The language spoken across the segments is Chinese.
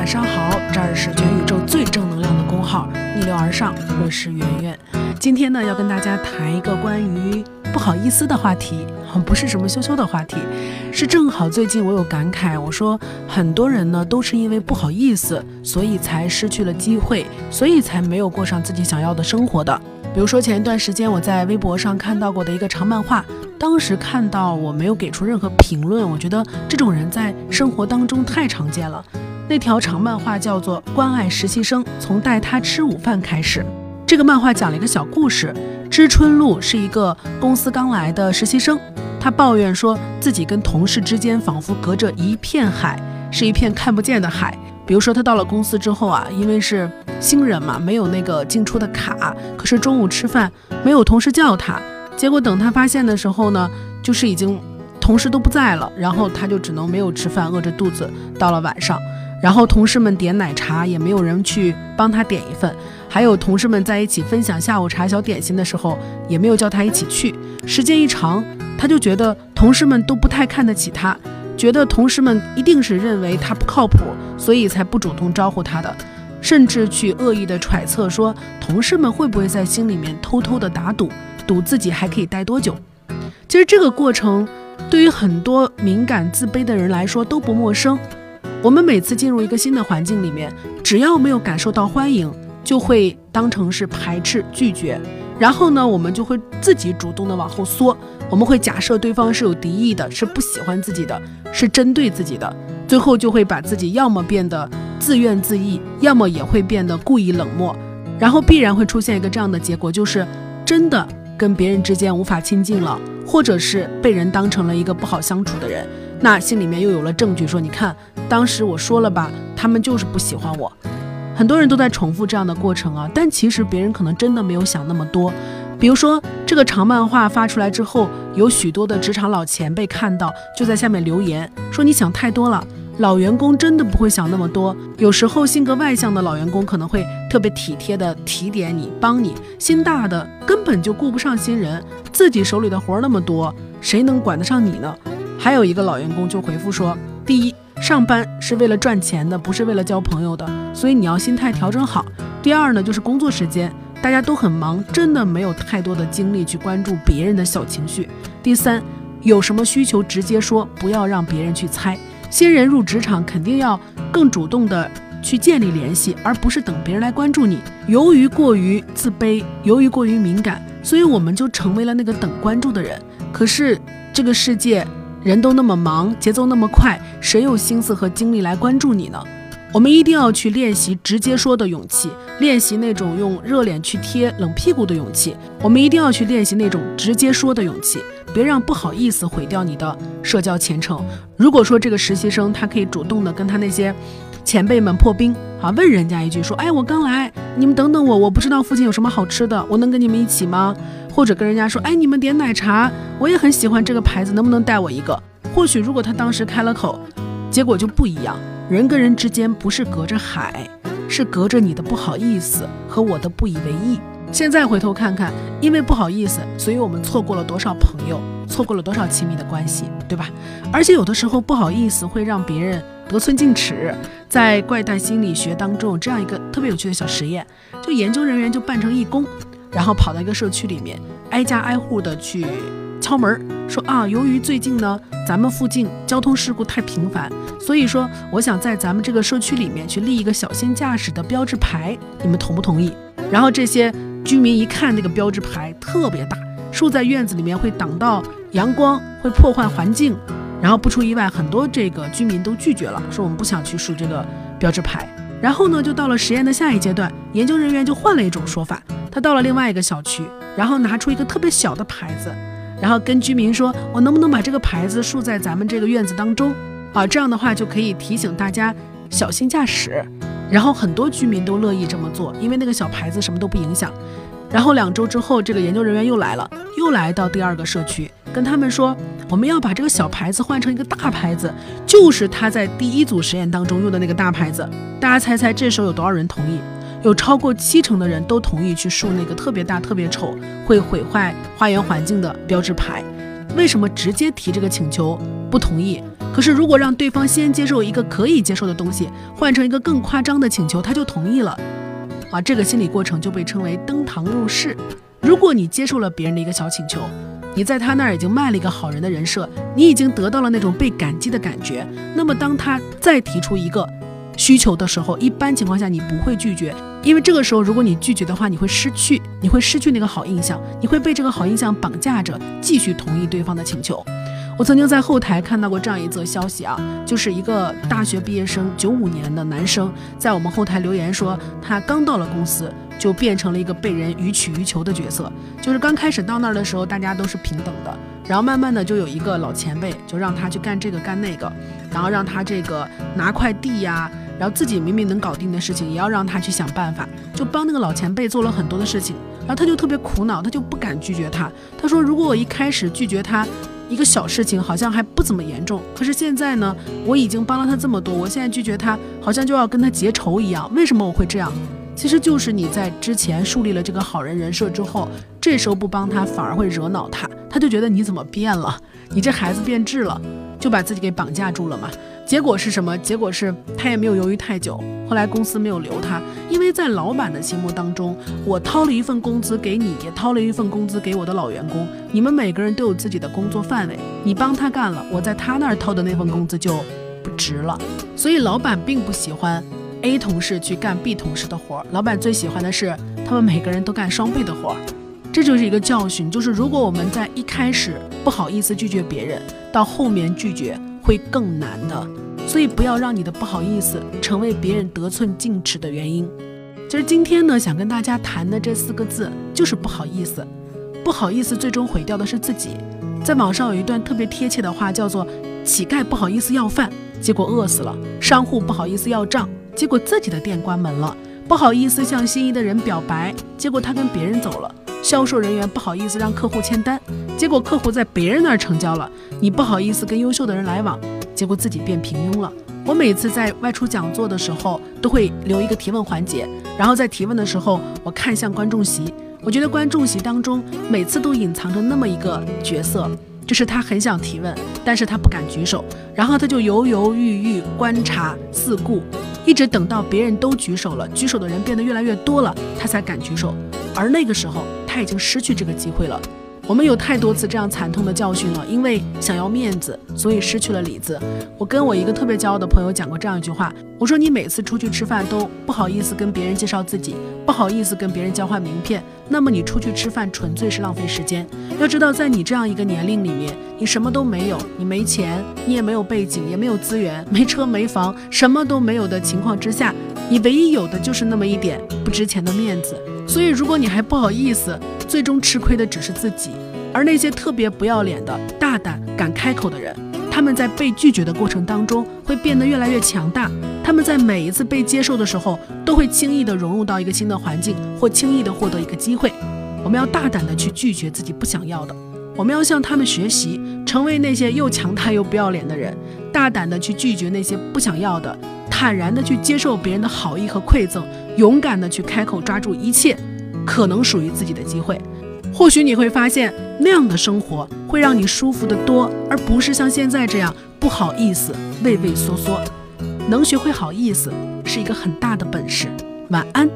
晚上好，这儿是全宇宙最正能量的公号逆流而上，我是圆圆。今天呢，要跟大家谈一个关于不好意思的话题，不是什么羞羞的话题，是正好最近我有感慨，我说很多人呢都是因为不好意思，所以才失去了机会，所以才没有过上自己想要的生活的。比如说前一段时间我在微博上看到过的一个长漫画，当时看到我没有给出任何评论，我觉得这种人在生活当中太常见了。那条长漫画叫做《关爱实习生》，从带他吃午饭开始。这个漫画讲了一个小故事：知春路是一个公司刚来的实习生，他抱怨说自己跟同事之间仿佛隔着一片海，是一片看不见的海。比如说他到了公司之后啊，因为是新人嘛，没有那个进出的卡，可是中午吃饭没有同事叫他，结果等他发现的时候呢，就是已经同事都不在了，然后他就只能没有吃饭，饿着肚子到了晚上，然后同事们点奶茶也没有人去帮他点一份，还有同事们在一起分享下午茶小点心的时候也没有叫他一起去，时间一长，他就觉得同事们都不太看得起他。觉得同事们一定是认为他不靠谱，所以才不主动招呼他的，甚至去恶意的揣测说同事们会不会在心里面偷偷的打赌，赌自己还可以待多久。其实这个过程对于很多敏感自卑的人来说都不陌生。我们每次进入一个新的环境里面，只要没有感受到欢迎，就会当成是排斥拒绝，然后呢，我们就会自己主动的往后缩。我们会假设对方是有敌意的，是不喜欢自己的，是针对自己的，最后就会把自己要么变得自怨自艾，要么也会变得故意冷漠，然后必然会出现一个这样的结果，就是真的跟别人之间无法亲近了，或者是被人当成了一个不好相处的人，那心里面又有了证据说，你看当时我说了吧，他们就是不喜欢我，很多人都在重复这样的过程啊，但其实别人可能真的没有想那么多。比如说，这个长漫画发出来之后，有许多的职场老前辈看到，就在下面留言说：“你想太多了，老员工真的不会想那么多。有时候性格外向的老员工可能会特别体贴的提点你、帮你；心大的根本就顾不上新人，自己手里的活那么多，谁能管得上你呢？”还有一个老员工就回复说：“第一，上班是为了赚钱的，不是为了交朋友的，所以你要心态调整好。第二呢，就是工作时间。”大家都很忙，真的没有太多的精力去关注别人的小情绪。第三，有什么需求直接说，不要让别人去猜。新人入职场肯定要更主动的去建立联系，而不是等别人来关注你。由于过于自卑，由于过于敏感，所以我们就成为了那个等关注的人。可是这个世界人都那么忙，节奏那么快，谁有心思和精力来关注你呢？我们一定要去练习直接说的勇气，练习那种用热脸去贴冷屁股的勇气。我们一定要去练习那种直接说的勇气，别让不好意思毁掉你的社交前程。如果说这个实习生他可以主动的跟他那些前辈们破冰啊，问人家一句说，哎，我刚来，你们等等我，我不知道附近有什么好吃的，我能跟你们一起吗？或者跟人家说，哎，你们点奶茶，我也很喜欢这个牌子，能不能带我一个？或许如果他当时开了口，结果就不一样。人跟人之间不是隔着海，是隔着你的不好意思和我的不以为意。现在回头看看，因为不好意思，所以我们错过了多少朋友，错过了多少亲密的关系，对吧？而且有的时候不好意思会让别人得寸进尺。在怪诞心理学当中，有这样一个特别有趣的小实验，就研究人员就扮成义工，然后跑到一个社区里面，挨家挨户的去。敲门说啊，由于最近呢，咱们附近交通事故太频繁，所以说我想在咱们这个社区里面去立一个小心驾驶的标志牌，你们同不同意？然后这些居民一看那个标志牌特别大，竖在院子里面会挡到阳光，会破坏环境，然后不出意外，很多这个居民都拒绝了，说我们不想去竖这个标志牌。然后呢，就到了实验的下一阶段，研究人员就换了一种说法，他到了另外一个小区，然后拿出一个特别小的牌子。然后跟居民说：“我能不能把这个牌子竖在咱们这个院子当中？啊，这样的话就可以提醒大家小心驾驶。”然后很多居民都乐意这么做，因为那个小牌子什么都不影响。然后两周之后，这个研究人员又来了，又来到第二个社区，跟他们说：“我们要把这个小牌子换成一个大牌子，就是他在第一组实验当中用的那个大牌子。”大家猜猜这时候有多少人同意？有超过七成的人都同意去竖那个特别大、特别丑、会毁坏花园环境的标志牌。为什么直接提这个请求不同意？可是如果让对方先接受一个可以接受的东西，换成一个更夸张的请求，他就同意了。啊，这个心理过程就被称为登堂入室。如果你接受了别人的一个小请求，你在他那儿已经卖了一个好人的人设，你已经得到了那种被感激的感觉。那么当他再提出一个需求的时候，一般情况下你不会拒绝，因为这个时候如果你拒绝的话，你会失去，你会失去那个好印象，你会被这个好印象绑架着，继续同意对方的请求。我曾经在后台看到过这样一则消息啊，就是一个大学毕业生，九五年的男生，在我们后台留言说，他刚到了公司就变成了一个被人予取予求的角色。就是刚开始到那儿的时候，大家都是平等的，然后慢慢的就有一个老前辈就让他去干这个干那个，然后让他这个拿块地呀，然后自己明明能搞定的事情也要让他去想办法，就帮那个老前辈做了很多的事情，然后他就特别苦恼，他就不敢拒绝他。他说，如果我一开始拒绝他。一个小事情好像还不怎么严重，可是现在呢，我已经帮了他这么多，我现在拒绝他，好像就要跟他结仇一样。为什么我会这样？其实就是你在之前树立了这个好人人设之后，这时候不帮他反而会惹恼他，他就觉得你怎么变了，你这孩子变质了，就把自己给绑架住了嘛。结果是什么？结果是他也没有犹豫太久。后来公司没有留他，因为在老板的心目当中，我掏了一份工资给你，也掏了一份工资给我的老员工，你们每个人都有自己的工作范围。你帮他干了，我在他那儿掏的那份工资就不值了。所以老板并不喜欢 A 同事去干 B 同事的活儿，老板最喜欢的是他们每个人都干双倍的活儿。这就是一个教训，就是如果我们在一开始不好意思拒绝别人，到后面拒绝。会更难的，所以不要让你的不好意思成为别人得寸进尺的原因。其实今天呢，想跟大家谈的这四个字就是不好意思。不好意思，最终毁掉的是自己。在网上有一段特别贴切的话，叫做：乞丐不好意思要饭，结果饿死了；商户不好意思要账，结果自己的店关门了；不好意思向心仪的人表白，结果他跟别人走了。销售人员不好意思让客户签单，结果客户在别人那儿成交了。你不好意思跟优秀的人来往，结果自己变平庸了。我每次在外出讲座的时候，都会留一个提问环节，然后在提问的时候，我看向观众席，我觉得观众席当中每次都隐藏着那么一个角色，就是他很想提问，但是他不敢举手，然后他就犹犹豫豫，观察四顾，一直等到别人都举手了，举手的人变得越来越多了，他才敢举手。而那个时候，他已经失去这个机会了。我们有太多次这样惨痛的教训了，因为想要面子，所以失去了里子。我跟我一个特别骄傲的朋友讲过这样一句话，我说你每次出去吃饭都不好意思跟别人介绍自己，不好意思跟别人交换名片，那么你出去吃饭纯粹是浪费时间。要知道，在你这样一个年龄里面，你什么都没有，你没钱，你也没有背景，也没有资源，没车没房，什么都没有的情况之下，你唯一有的就是那么一点不值钱的面子。所以，如果你还不好意思，最终吃亏的只是自己。而那些特别不要脸的、大胆敢开口的人，他们在被拒绝的过程当中会变得越来越强大。他们在每一次被接受的时候，都会轻易地融入到一个新的环境，或轻易地获得一个机会。我们要大胆地去拒绝自己不想要的。我们要向他们学习，成为那些又强大又不要脸的人，大胆地去拒绝那些不想要的。坦然地去接受别人的好意和馈赠，勇敢地去开口抓住一切可能属于自己的机会。或许你会发现，那样的生活会让你舒服得多，而不是像现在这样不好意思、畏畏缩缩。能学会好意思是一个很大的本事。晚安。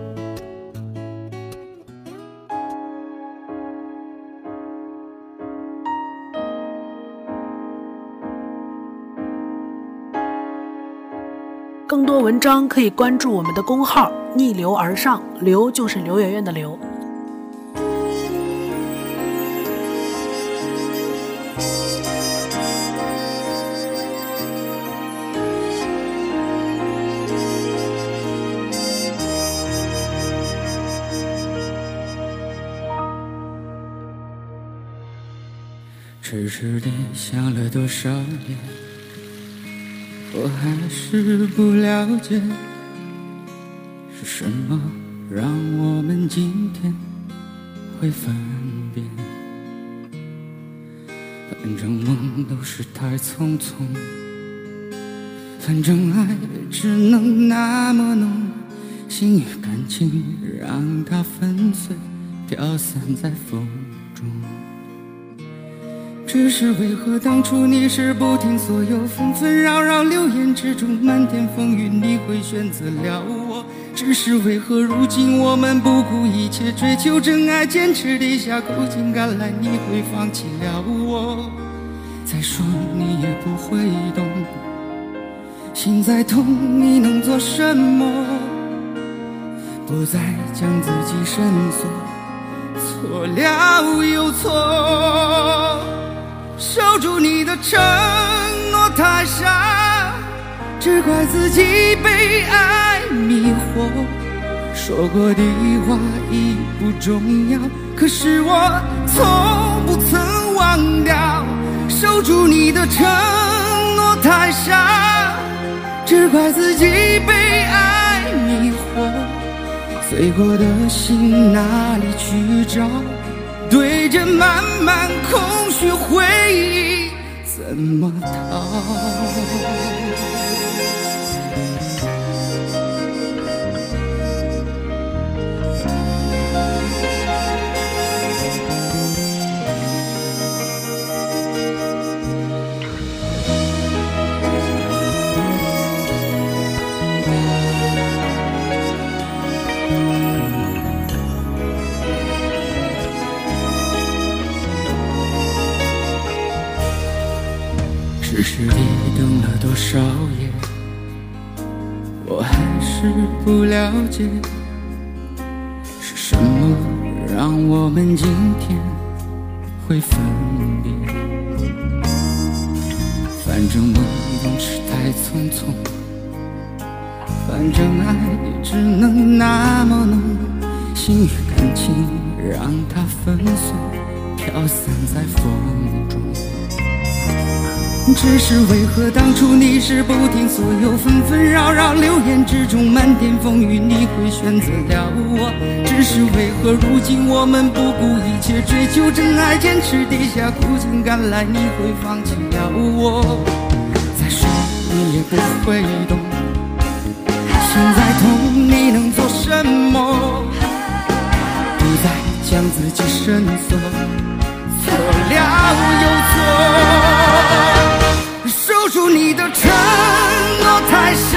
更多文章可以关注我们的公号“逆流而上”，刘就是刘媛媛的刘。痴痴地想了多少年。我还是不了解，是什么让我们今天会分别？反正梦都是太匆匆，反正爱只能那么浓，心与感情让它粉碎，飘散在风中。只是为何当初你是不听所有纷纷扰扰流言之中漫天风雨，你会选择了我？只是为何如今我们不顾一切追求真爱，坚持地下苦尽甘来，你会放弃了我？再说你也不会懂，心再痛你能做什么？不再将自己深锁，错了又错。守住你的承诺太傻，只怪自己被爱迷惑。说过的话已不重要，可是我从不曾忘掉。守住你的承诺太傻，只怪自己被爱迷惑。碎过的心哪里去找？对着满满空虚回忆，怎么逃？只是你等了多少夜，我还是不了解，是什么让我们今天会分别？反正梦总是太匆匆，反正爱也只能那么浓，心与感情让它粉碎，飘散在风中。只是为何当初你是不听所有纷纷扰扰流言之中漫天风雨，你会选择了我？只是为何如今我们不顾一切追求真爱，坚持地下苦尽甘来，你会放弃了我？再说你也不会懂，心再痛你能做什么？不再将自己深锁，错了又错。你的承诺太傻，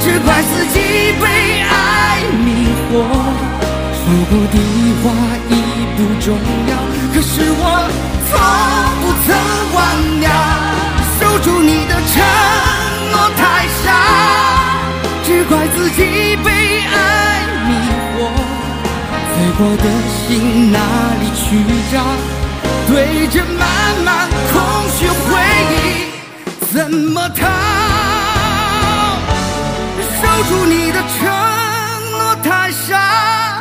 只怪自己被爱迷惑。说过的话已不重要，可是我从不曾忘掉。守住你的承诺太傻，只怪自己被爱迷惑。碎过的心哪里去找？对着漫漫，怎么逃？守住你的承诺太傻，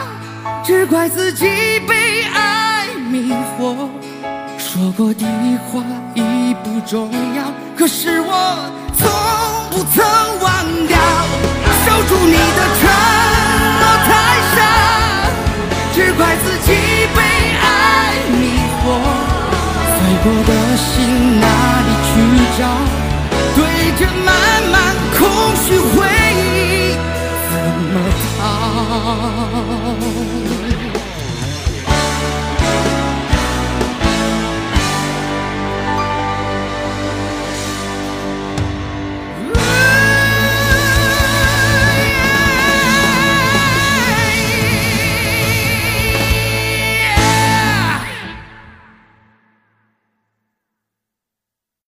只怪自己被爱迷惑。说过的话已不重要，可是我从不曾忘掉。守住你的承诺太傻，只怪自己被爱迷惑。碎过的心哪里去找？这漫漫空虚